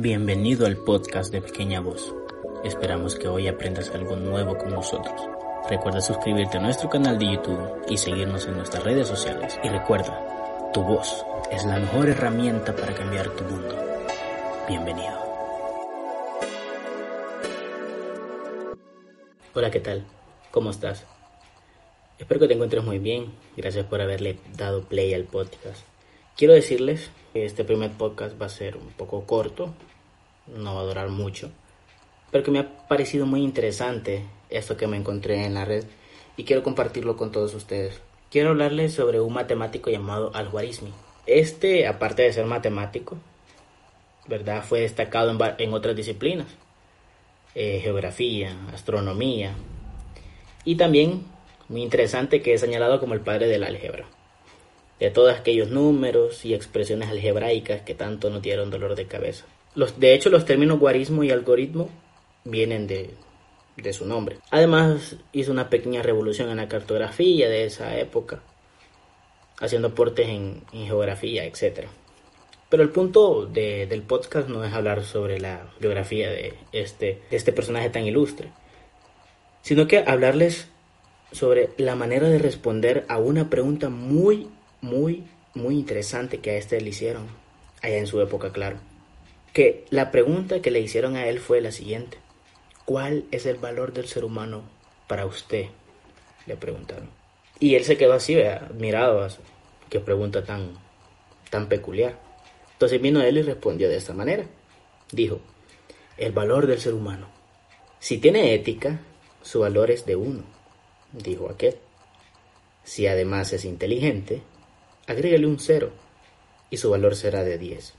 Bienvenido al podcast de Pequeña Voz. Esperamos que hoy aprendas algo nuevo con nosotros. Recuerda suscribirte a nuestro canal de YouTube y seguirnos en nuestras redes sociales. Y recuerda, tu voz es la mejor herramienta para cambiar tu mundo. Bienvenido. Hola, ¿qué tal? ¿Cómo estás? Espero que te encuentres muy bien. Gracias por haberle dado play al podcast. Quiero decirles que este primer podcast va a ser un poco corto, no va a durar mucho, pero que me ha parecido muy interesante esto que me encontré en la red y quiero compartirlo con todos ustedes. Quiero hablarles sobre un matemático llamado Al-Khwarizmi. Este, aparte de ser matemático, ¿verdad? Fue destacado en, otras disciplinas, eh, geografía, astronomía, y también, muy interesante, que es señalado como el padre del álgebra de todos aquellos números y expresiones algebraicas que tanto nos dieron dolor de cabeza. Los, de hecho, los términos guarismo y algoritmo vienen de, de su nombre. Además, hizo una pequeña revolución en la cartografía de esa época, haciendo aportes en, geografía, etc. Pero el punto de, del podcast no es hablar sobre la biografía de este, de este personaje tan ilustre, sino que hablarles sobre la manera de responder a una pregunta muy muy, muy interesante que a este le hicieron, allá en su época, claro. Que la pregunta que le hicieron a él fue la siguiente. ¿Cuál es el valor del ser humano para usted? Le preguntaron. Y él se quedó así, admirado. Qué pregunta tan, tan peculiar. Entonces vino él y respondió de esta manera. Dijo, el valor del ser humano. Si tiene ética, su valor es de uno, dijo aquel. Si además es inteligente, agrégale un cero y su valor será de 10.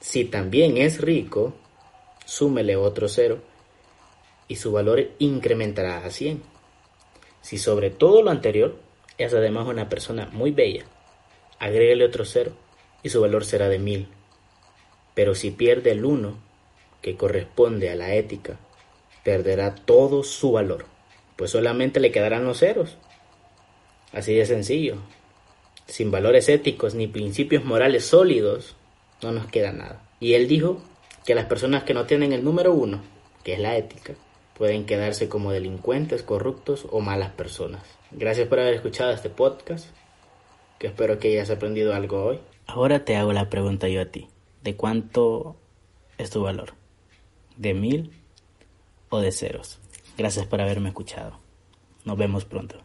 Si también es rico, súmele otro cero y su valor incrementará a 100. Si sobre todo lo anterior es además una persona muy bella, agrégale otro cero y su valor será de 1000. Pero si pierde el 1, que corresponde a la ética, perderá todo su valor, pues solamente le quedarán los ceros. Así de sencillo sin valores éticos ni principios morales sólidos, no nos queda nada. Y él dijo que las personas que no tienen el número uno, que es la ética, pueden quedarse como delincuentes, corruptos o malas personas. Gracias por haber escuchado este podcast, que espero que hayas aprendido algo hoy. Ahora te hago la pregunta yo a ti. ¿De cuánto es tu valor? ¿De mil o de ceros? Gracias por haberme escuchado. Nos vemos pronto.